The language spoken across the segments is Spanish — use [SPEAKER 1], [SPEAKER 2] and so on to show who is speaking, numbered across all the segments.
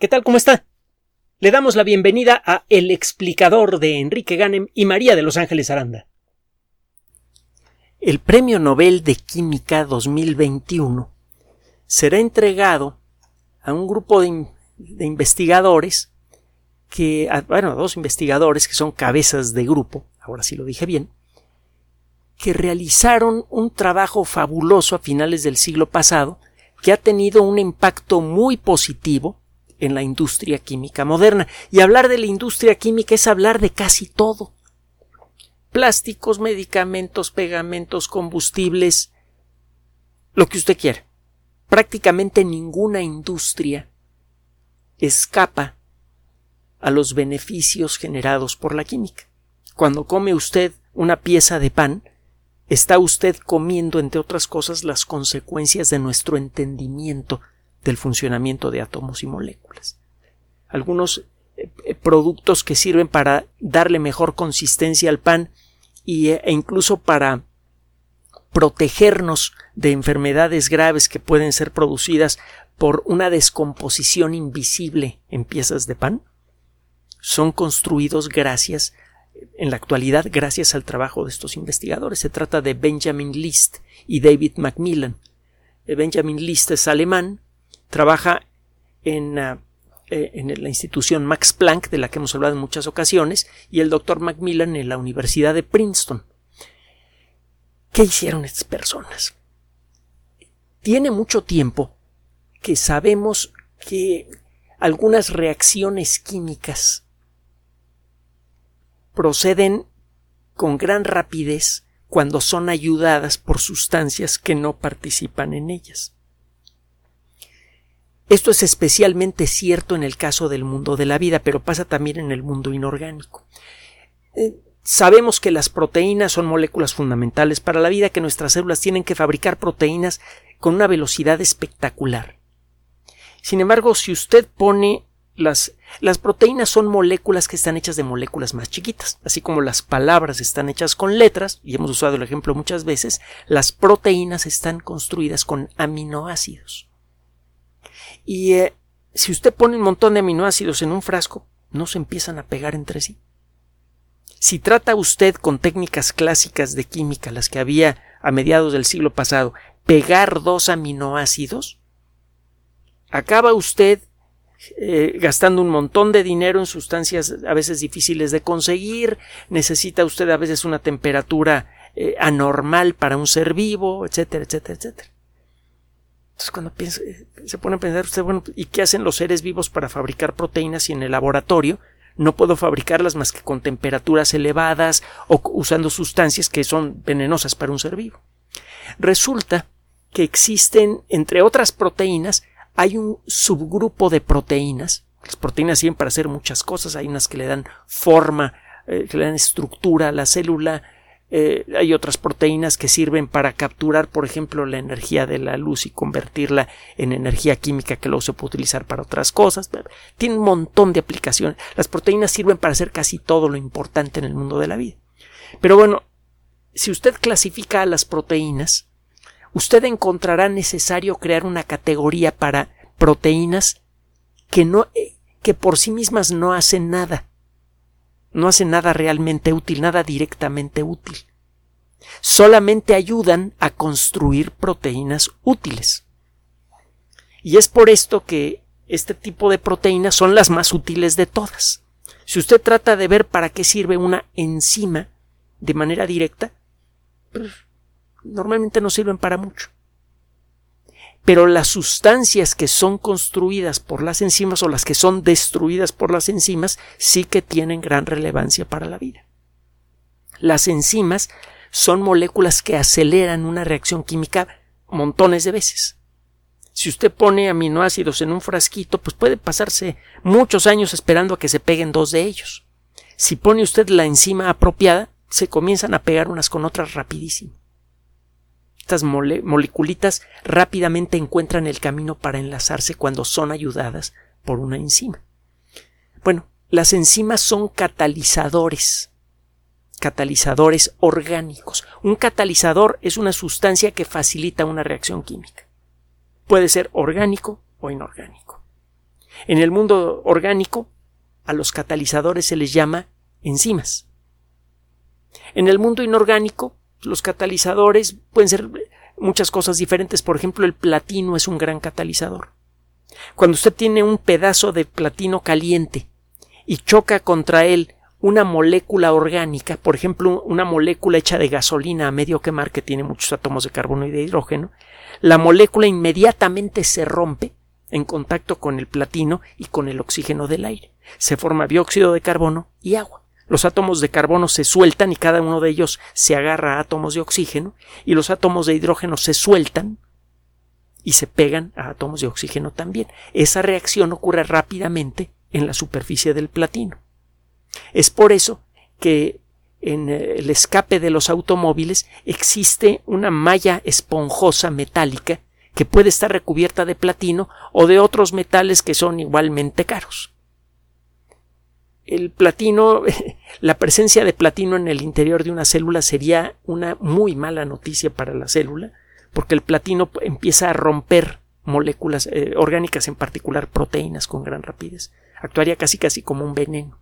[SPEAKER 1] ¿Qué tal? ¿Cómo está? Le damos la bienvenida a El explicador de Enrique Ganem y María de Los Ángeles Aranda. El Premio Nobel de Química 2021 será entregado a un grupo de, investigadores que, bueno, a dos investigadores que son cabezas de grupo, ahora sí lo dije bien, que realizaron un trabajo fabuloso a finales del siglo pasado que ha tenido un impacto muy positivo en la industria química moderna. Y hablar de la industria química es hablar de casi todo. Plásticos, medicamentos, pegamentos, combustibles, lo que usted quiera. Prácticamente ninguna industria escapa a los beneficios generados por la química. Cuando come usted una pieza de pan, está usted comiendo, entre otras cosas, las consecuencias de nuestro entendimiento del funcionamiento de átomos y moléculas. Algunos eh, eh, productos que sirven para darle mejor consistencia al pan y, e incluso para protegernos de enfermedades graves que pueden ser producidas por una descomposición invisible en piezas de pan, son construidos gracias, en la actualidad, gracias al trabajo de estos investigadores. Se trata de Benjamin List y David Macmillan. Benjamin List es alemán, trabaja en, ah, eh, en, la institución Max Planck, de la que hemos hablado en muchas ocasiones, y el doctor Macmillan en la Universidad de Princeton. ¿Qué hicieron estas personas? Tiene mucho tiempo que sabemos que algunas reacciones químicas proceden con gran rapidez cuando son ayudadas por sustancias que no participan en ellas. Esto es especialmente cierto en el caso del mundo de la vida, pero pasa también en el mundo inorgánico. Eh, sabemos que las proteínas son moléculas fundamentales para la vida, que nuestras células tienen que fabricar proteínas con una velocidad espectacular. Sin embargo, si usted pone las, las proteínas son moléculas que están hechas de moléculas más chiquitas, así como las palabras están hechas con letras, y hemos usado el ejemplo muchas veces, las proteínas están construidas con aminoácidos. Y eh, si usted pone un montón de aminoácidos en un frasco, no se empiezan a pegar entre sí. Si trata usted con técnicas clásicas de química, las que había a mediados del siglo pasado, pegar dos aminoácidos, acaba usted eh, gastando un montón de dinero en sustancias a veces difíciles de conseguir, necesita usted a veces una temperatura eh, anormal para un ser vivo, etcétera, etcétera, etcétera. Entonces, cuando piensa, se pone a pensar usted, bueno, ¿y qué hacen los seres vivos para fabricar proteínas y en el laboratorio no puedo fabricarlas más que con temperaturas elevadas o usando sustancias que son venenosas para un ser vivo? Resulta que existen, entre otras proteínas, hay un subgrupo de proteínas. Las proteínas sirven para hacer muchas cosas. Hay unas que le dan forma, eh, que le dan estructura a la célula, eh, hay otras proteínas que sirven para capturar, por ejemplo, la energía de la luz y convertirla en energía química que luego se puede utilizar para otras cosas. Tiene un montón de aplicaciones. Las proteínas sirven para hacer casi todo lo importante en el mundo de la vida. Pero bueno, si usted clasifica a las proteínas, usted encontrará necesario crear una categoría para proteínas que no eh, que por sí mismas no hacen nada no hacen nada realmente útil, nada directamente útil. Solamente ayudan a construir proteínas útiles. Y es por esto que este tipo de proteínas son las más útiles de todas. Si usted trata de ver para qué sirve una enzima de manera directa, pues, normalmente no sirven para mucho pero las sustancias que son construidas por las enzimas o las que son destruidas por las enzimas sí que tienen gran relevancia para la vida. Las enzimas son moléculas que aceleran una reacción química montones de veces. Si usted pone aminoácidos en un frasquito, pues puede pasarse muchos años esperando a que se peguen dos de ellos. Si pone usted la enzima apropiada, se comienzan a pegar unas con otras rapidísimo. Estas moleculitas rápidamente encuentran el camino para enlazarse cuando son ayudadas por una enzima. Bueno, las enzimas son catalizadores, catalizadores orgánicos. Un catalizador es una sustancia que facilita una reacción química. Puede ser orgánico o inorgánico. En el mundo orgánico, a los catalizadores se les llama enzimas. En el mundo inorgánico, los catalizadores pueden ser muchas cosas diferentes. Por ejemplo, el platino es un gran catalizador. Cuando usted tiene un pedazo de platino caliente y choca contra él una molécula orgánica, por ejemplo, una molécula hecha de gasolina a medio quemar que tiene muchos átomos de carbono y de hidrógeno, la molécula inmediatamente se rompe en contacto con el platino y con el oxígeno del aire. Se forma dióxido de carbono y agua. Los átomos de carbono se sueltan y cada uno de ellos se agarra a átomos de oxígeno y los átomos de hidrógeno se sueltan y se pegan a átomos de oxígeno también. Esa reacción ocurre rápidamente en la superficie del platino. Es por eso que en el escape de los automóviles existe una malla esponjosa metálica que puede estar recubierta de platino o de otros metales que son igualmente caros. El platino, la presencia de platino en el interior de una célula sería una muy mala noticia para la célula, porque el platino empieza a romper moléculas eh, orgánicas, en particular proteínas, con gran rapidez. Actuaría casi casi como un veneno.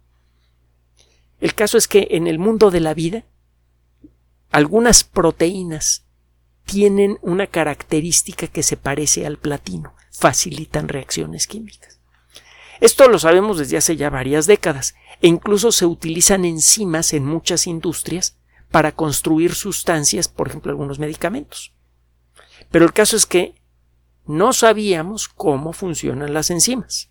[SPEAKER 1] El caso es que en el mundo de la vida, algunas proteínas tienen una característica que se parece al platino, facilitan reacciones químicas. Esto lo sabemos desde hace ya varias décadas e incluso se utilizan enzimas en muchas industrias para construir sustancias, por ejemplo, algunos medicamentos. Pero el caso es que no sabíamos cómo funcionan las enzimas.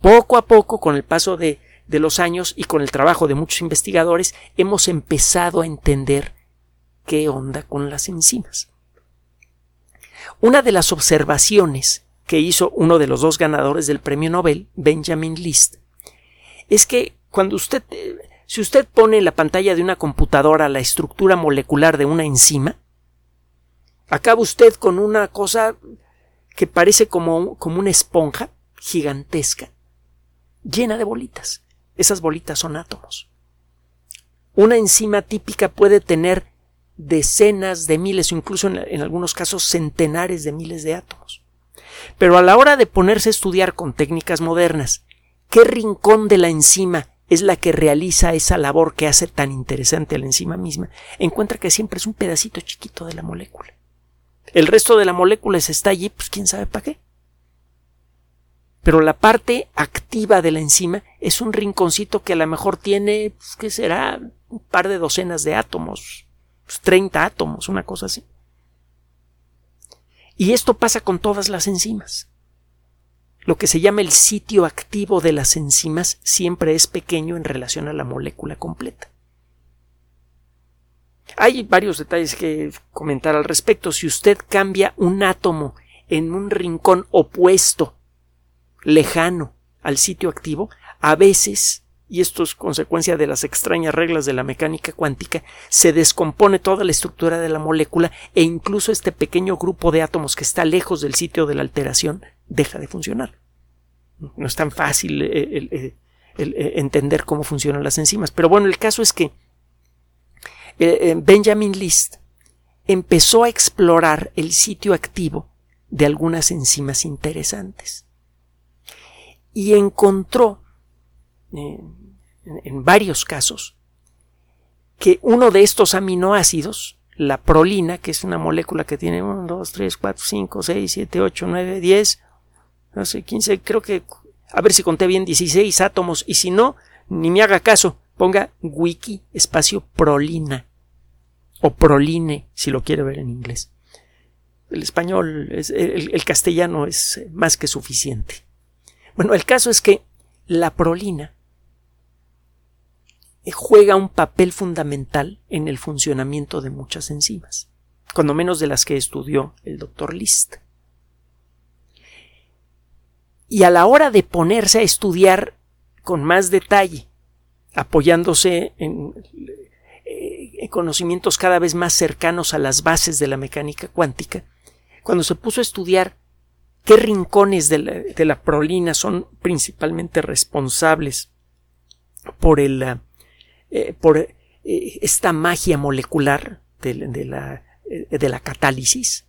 [SPEAKER 1] Poco a poco, con el paso de de los años y con el trabajo de muchos investigadores hemos empezado a entender qué onda con las enzimas. Una de las observaciones que hizo uno de los dos ganadores del premio Nobel, Benjamin List, es que cuando usted, si usted pone en la pantalla de una computadora la estructura molecular de una enzima, acaba usted con una cosa que parece como, como una esponja gigantesca, llena de bolitas. Esas bolitas son átomos. Una enzima típica puede tener decenas de miles o incluso en, algunos casos centenares de miles de átomos. Pero a la hora de ponerse a estudiar con técnicas modernas, ¿qué rincón de la enzima es la que realiza esa labor que hace tan interesante a la enzima misma? Encuentra que siempre es un pedacito chiquito de la molécula. El resto de la molécula está allí, pues quién sabe para qué pero la parte activa de la enzima es un rinconcito que a lo mejor tiene, pues, ¿qué será? Un par de docenas de átomos, 30 pues, átomos, una cosa así. Y esto pasa con todas las enzimas. Lo que se llama el sitio activo de las enzimas siempre es pequeño en relación a la molécula completa. Hay varios detalles que comentar al respecto. Si usted cambia un átomo en un rincón opuesto lejano al sitio activo, a veces, y esto es consecuencia de las extrañas reglas de la mecánica cuántica, se descompone toda la estructura de la molécula e incluso este pequeño grupo de átomos que está lejos del sitio de la alteración deja de funcionar. No es tan fácil eh, eh, eh, entender cómo funcionan las enzimas. Pero bueno, el caso es que Benjamin List empezó a explorar el sitio activo de algunas enzimas interesantes y encontró en, varios casos que uno de estos aminoácidos, la prolina, que es una molécula que tiene 1, 2, 3, 4, 5, 6, 7, 8, 9, 10, no sé, 15, creo que, a ver si conté bien, 16 átomos, y si no, ni me haga caso, ponga wiki espacio prolina, o proline, si lo quiere ver en inglés. El español, el castellano es más que suficiente. Bueno, el caso es que la prolina juega un papel fundamental en el funcionamiento de muchas enzimas, cuando menos de las que estudió el doctor List. Y a la hora de ponerse a estudiar con más detalle, apoyándose en, eh, conocimientos cada vez más cercanos a las bases de la mecánica cuántica, cuando se puso a estudiar qué rincones de la, prolina son principalmente responsables por, el, eh, por eh, esta magia molecular de, la, eh, de la catálisis,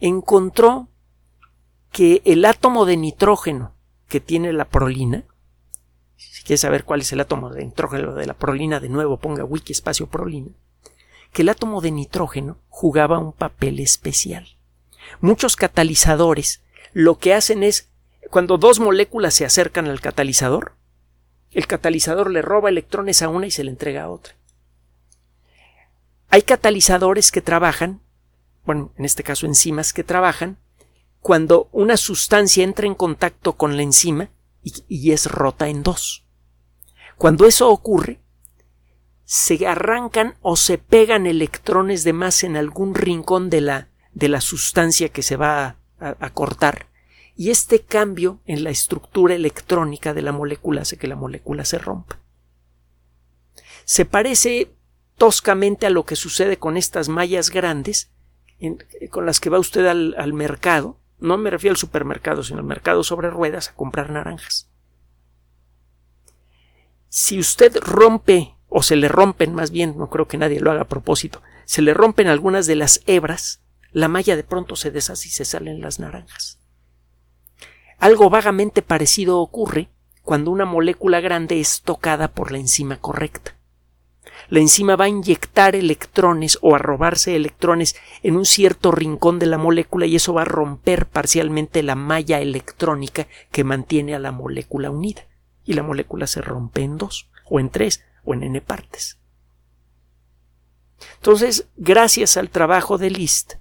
[SPEAKER 1] encontró que el átomo de nitrógeno que tiene la prolina, si quieres saber cuál es el átomo de nitrógeno de la prolina, de nuevo ponga wiki espacio prolina, que el átomo de nitrógeno jugaba un papel especial. Muchos catalizadores lo que hacen es, cuando dos moléculas se acercan al catalizador, el catalizador le roba electrones a una y se le entrega a otra. Hay catalizadores que trabajan, bueno, en este caso enzimas que trabajan, cuando una sustancia entra en contacto con la enzima y, es rota en dos. Cuando eso ocurre, se arrancan o se pegan electrones de más en algún rincón de la, de la sustancia que se va a, a, cortar y este cambio en la estructura electrónica de la molécula hace que la molécula se rompa. Se parece toscamente a lo que sucede con estas mallas grandes con las que va usted al, mercado, no me refiero al supermercado, sino al mercado sobre ruedas a comprar naranjas. Si usted rompe, o se le rompen más bien, no creo que nadie lo haga a propósito, se le rompen algunas de las hebras, la malla de pronto se deshace y se salen las naranjas. Algo vagamente parecido ocurre cuando una molécula grande es tocada por la enzima correcta la enzima va a inyectar electrones o a robarse electrones en un cierto rincón de la molécula y eso va a romper parcialmente la malla electrónica que mantiene a la molécula unida. Y la molécula se rompe en dos, o en tres, o en n partes. Entonces, gracias al trabajo de Liszt,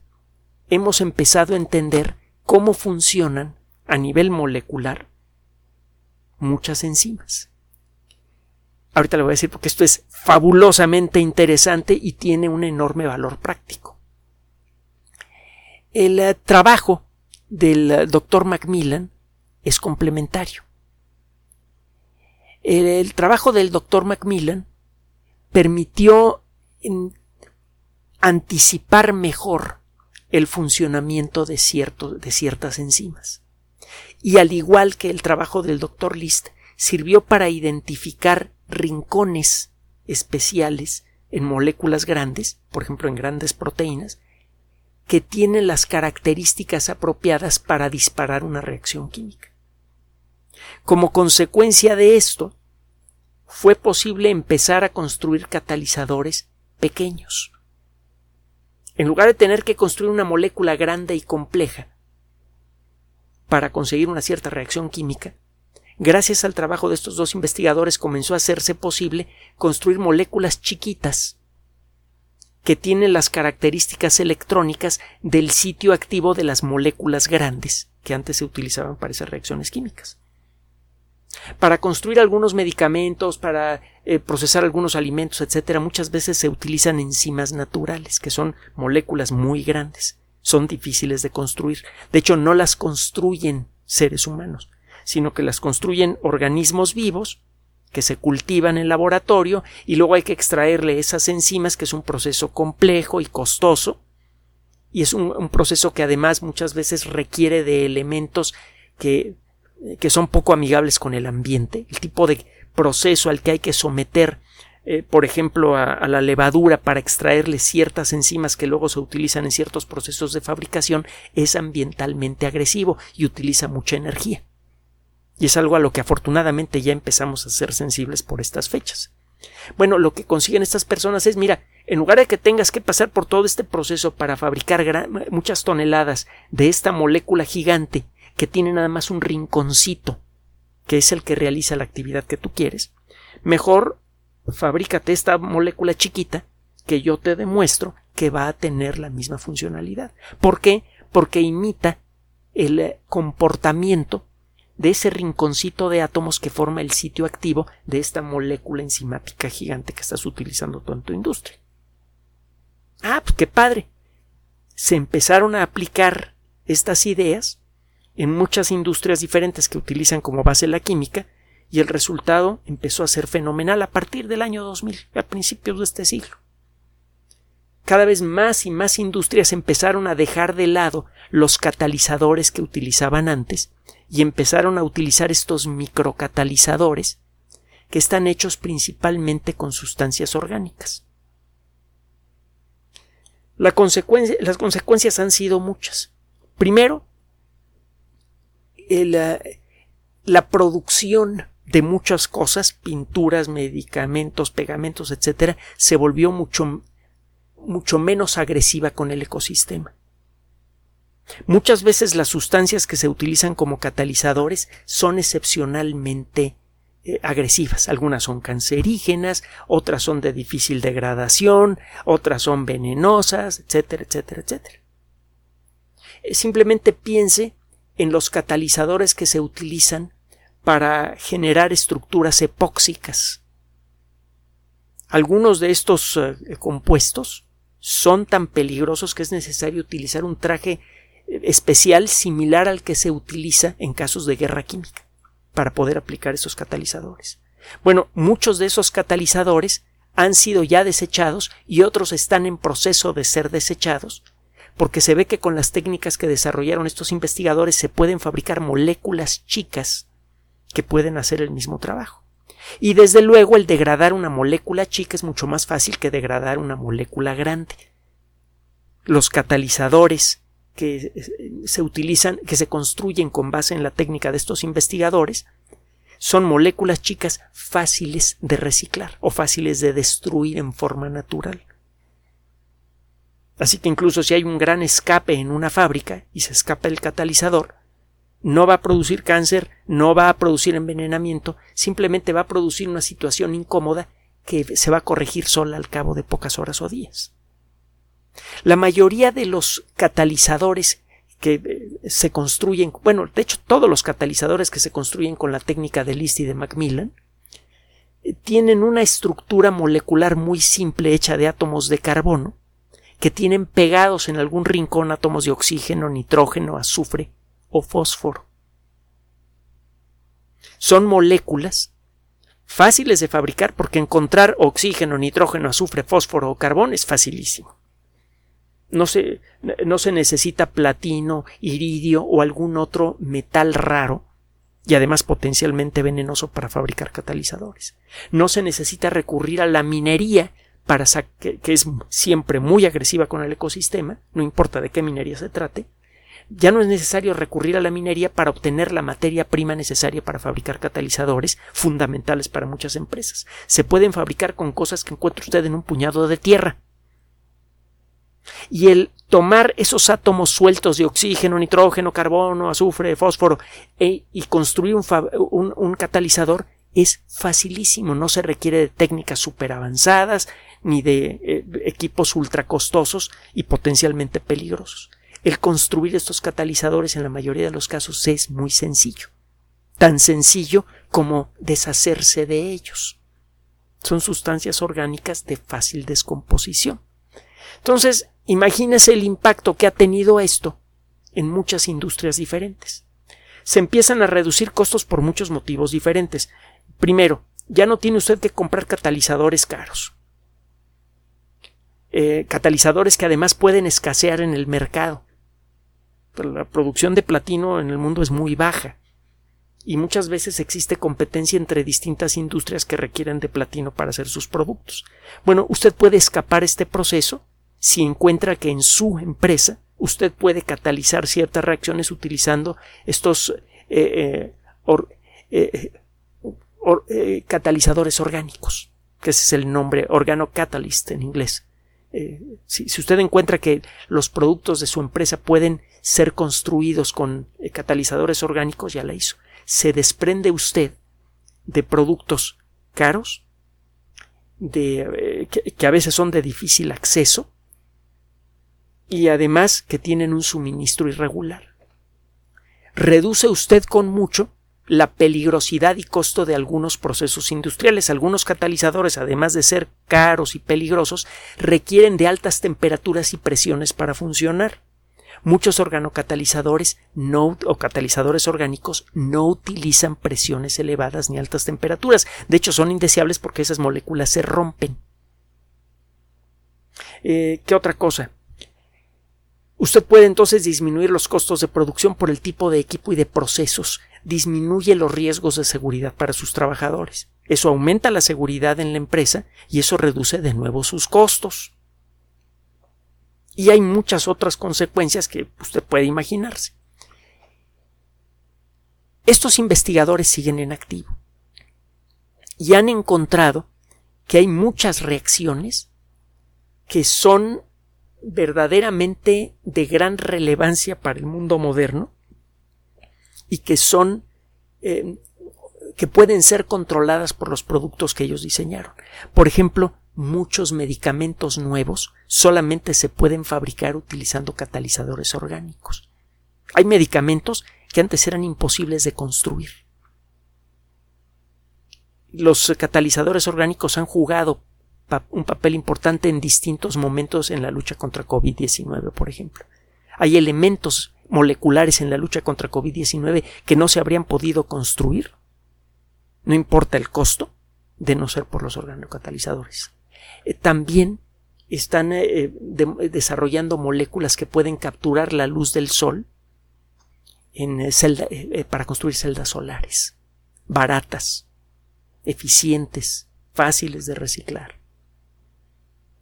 [SPEAKER 1] hemos empezado a entender cómo funcionan a nivel molecular muchas enzimas. Ahorita le voy a decir porque esto es fabulosamente interesante y tiene un enorme valor práctico. El eh, trabajo del eh, doctor Macmillan es complementario. El, trabajo del doctor Macmillan permitió anticipar mejor el funcionamiento de, de ciertas enzimas. Y al igual que el trabajo del doctor List, sirvió para identificar rincones especiales en moléculas grandes, por ejemplo en grandes proteínas, que tienen las características apropiadas para disparar una reacción química. Como consecuencia de esto, fue posible empezar a construir catalizadores pequeños. En lugar de tener que construir una molécula grande y compleja para conseguir una cierta reacción química, Gracias al trabajo de estos dos investigadores comenzó a hacerse posible construir moléculas chiquitas que tienen las características electrónicas del sitio activo de las moléculas grandes que antes se utilizaban para esas reacciones químicas. Para construir algunos medicamentos, para eh, procesar algunos alimentos, etcétera, muchas veces se utilizan enzimas naturales, que son moléculas muy grandes. Son difíciles de construir. De hecho, no las construyen seres humanos sino que las construyen organismos vivos que se cultivan en laboratorio y luego hay que extraerle esas enzimas, que es un proceso complejo y costoso, y es un, proceso que además muchas veces requiere de elementos que, que, son poco amigables con el ambiente, el tipo de proceso al que hay que someter, eh, por ejemplo, a, la levadura para extraerle ciertas enzimas que luego se utilizan en ciertos procesos de fabricación, es ambientalmente agresivo y utiliza mucha energía. Y es algo a lo que afortunadamente ya empezamos a ser sensibles por estas fechas. Bueno, lo que consiguen estas personas es, mira, en lugar de que tengas que pasar por todo este proceso para fabricar muchas toneladas de esta molécula gigante que tiene nada más un rinconcito, que es el que realiza la actividad que tú quieres, mejor fabrícate esta molécula chiquita que yo te demuestro que va a tener la misma funcionalidad. ¿Por qué? Porque imita el eh, comportamiento de ese rinconcito de átomos que forma el sitio activo de esta molécula enzimática gigante que estás utilizando tú en tu industria. Ah, pues qué padre. Se empezaron a aplicar estas ideas en muchas industrias diferentes que utilizan como base la química y el resultado empezó a ser fenomenal a partir del año 2000, a principios de este siglo. Cada vez más y más industrias empezaron a dejar de lado los catalizadores que utilizaban antes y empezaron a utilizar estos microcatalizadores que están hechos principalmente con sustancias orgánicas. las consecuencias han sido muchas. Primero, eh, la producción de muchas cosas, pinturas, medicamentos, pegamentos, etcétera, se volvió mucho, mucho menos agresiva con el ecosistema. Muchas veces las sustancias que se utilizan como catalizadores son excepcionalmente eh, agresivas. Algunas son cancerígenas, otras son de difícil degradación, otras son venenosas, etcétera, etcétera, etcétera. Eh, simplemente piense en los catalizadores que se utilizan para generar estructuras epóxicas. Algunos de estos eh, compuestos son tan peligrosos que es necesario utilizar un traje eh, especial similar al que se utiliza en casos de guerra química para poder aplicar esos catalizadores. Bueno, muchos de esos catalizadores han sido ya desechados y otros están en proceso de ser desechados porque se ve que con las técnicas que desarrollaron estos investigadores se pueden fabricar moléculas chicas que pueden hacer el mismo trabajo. Y desde luego el degradar una molécula chica es mucho más fácil que degradar una molécula grande. Los catalizadores que se utilizan, que se construyen con base en la técnica de estos investigadores, son moléculas chicas fáciles de reciclar o fáciles de destruir en forma natural. Así que incluso si hay un gran escape en una fábrica y se escapa el catalizador, no va a producir cáncer, no va a producir envenenamiento, simplemente va a producir una situación incómoda que se va a corregir sola al cabo de pocas horas o días. La mayoría de los catalizadores que eh, se construyen, bueno, de hecho todos los catalizadores que se construyen con la técnica de List y de Macmillan, eh, tienen una estructura molecular muy simple hecha de átomos de carbono que tienen pegados en algún rincón átomos de oxígeno, nitrógeno, azufre o fósforo. Son moléculas fáciles de fabricar porque encontrar oxígeno, nitrógeno, azufre, fósforo o carbón es facilísimo. No se, no se necesita platino, iridio o algún otro metal raro y además potencialmente venenoso para fabricar catalizadores. No se necesita recurrir a la minería para que, que es siempre muy agresiva con el ecosistema, no importa de qué minería se trate, ya no es necesario recurrir a la minería para obtener la materia prima necesaria para fabricar catalizadores fundamentales para muchas empresas. Se pueden fabricar con cosas que encuentra usted en un puñado de tierra. Y el tomar esos átomos sueltos de oxígeno, nitrógeno, carbono, azufre, fósforo e, y construir un, catalizador es facilísimo, no se requiere de técnicas super avanzadas ni de eh, equipos ultra costosos y potencialmente peligrosos. El construir estos catalizadores en la mayoría de los casos es muy sencillo. Tan sencillo como deshacerse de ellos. Son sustancias orgánicas de fácil descomposición. Entonces, imagínese el impacto que ha tenido esto en muchas industrias diferentes. Se empiezan a reducir costos por muchos motivos diferentes. Primero, ya no tiene usted que comprar catalizadores caros. Eh, catalizadores que además pueden escasear en el mercado la producción de platino en el mundo es muy baja y muchas veces existe competencia entre distintas industrias que requieren de platino para hacer sus productos. Bueno, usted puede escapar este proceso si encuentra que en su empresa usted puede catalizar ciertas reacciones utilizando estos eh, eh, eh, catalizadores orgánicos, que ese es el nombre organocatalyst en inglés. Si, usted encuentra que los productos de su empresa pueden ser construidos con eh, catalizadores orgánicos, ya la hizo. Se desprende usted de productos caros, de, eh, que, a veces son de difícil acceso y además que tienen un suministro irregular. Reduce usted con mucho la peligrosidad y costo de algunos procesos industriales. Algunos catalizadores, además de ser caros y peligrosos, requieren de altas temperaturas y presiones para funcionar. Muchos organocatalizadores no, o catalizadores orgánicos no utilizan presiones elevadas ni altas temperaturas. De hecho, son indeseables porque esas moléculas se rompen. Eh, ¿Qué otra cosa? Usted puede entonces disminuir los costos de producción por el tipo de equipo y de procesos. Disminuye los riesgos de seguridad para sus trabajadores. Eso aumenta la seguridad en la empresa y eso reduce de nuevo sus costos y hay muchas otras consecuencias que usted puede imaginarse. Estos investigadores siguen en activo y han encontrado que hay muchas reacciones que son verdaderamente de gran relevancia para el mundo moderno y que son eh, que pueden ser controladas por los productos que ellos diseñaron. Por ejemplo, muchos medicamentos nuevos solamente se pueden fabricar utilizando catalizadores orgánicos. Hay medicamentos que antes eran imposibles de construir. Los catalizadores orgánicos han jugado un papel importante en distintos momentos en la lucha contra COVID-19, por ejemplo. Hay elementos moleculares en la lucha contra COVID-19 que no se habrían podido construir, no importa el costo, de no ser por los organocatalizadores. Eh, también están eh, eh, desarrollando moléculas que pueden capturar la luz del sol en para construir celdas solares, baratas, eficientes, fáciles de reciclar.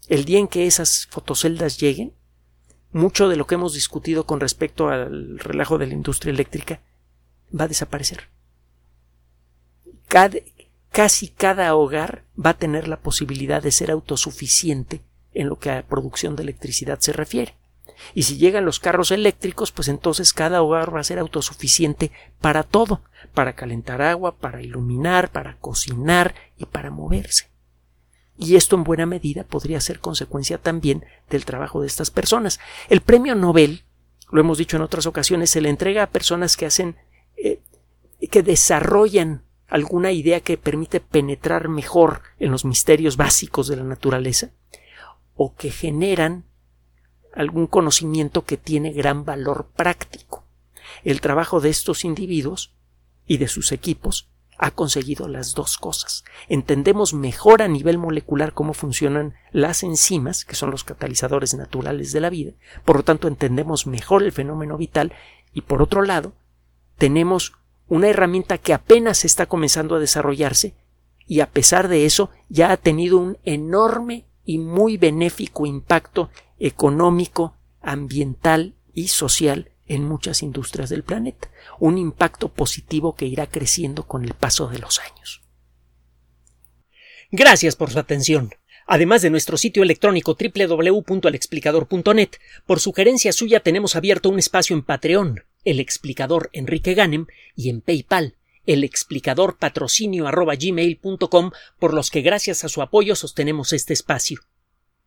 [SPEAKER 1] El día en que esas fotoceldas lleguen, mucho de lo que hemos discutido con respecto al relajo de la industria eléctrica va a desaparecer. casi cada hogar va a tener la posibilidad de ser autosuficiente en lo que a producción de electricidad se refiere. Y si llegan los carros eléctricos, pues entonces cada hogar va a ser autosuficiente para todo, para calentar agua, para iluminar, para cocinar y para moverse. Y esto en buena medida podría ser consecuencia también del trabajo de estas personas. El premio Nobel, lo hemos dicho en otras ocasiones, se le entrega a personas que hacen, eh, que desarrollan alguna idea que permite penetrar mejor en los misterios básicos de la naturaleza, o que generan algún conocimiento que tiene gran valor práctico. El trabajo de estos individuos y de sus equipos ha conseguido las dos cosas. Entendemos mejor a nivel molecular cómo funcionan las enzimas, que son los catalizadores naturales de la vida, por lo tanto entendemos mejor el fenómeno vital y por otro lado tenemos una herramienta que apenas está comenzando a desarrollarse y a pesar de eso ya ha tenido un enorme y muy benéfico impacto económico, ambiental y social en muchas industrias del planeta, un impacto positivo que irá creciendo con el paso de los años. Gracias por su atención. Además de nuestro sitio electrónico www.alexplicador.net, por sugerencia suya tenemos abierto un espacio en Patreon, el explicador Enrique Ganem, y en PayPal, el explicador patrocinio por los que gracias a su apoyo sostenemos este espacio.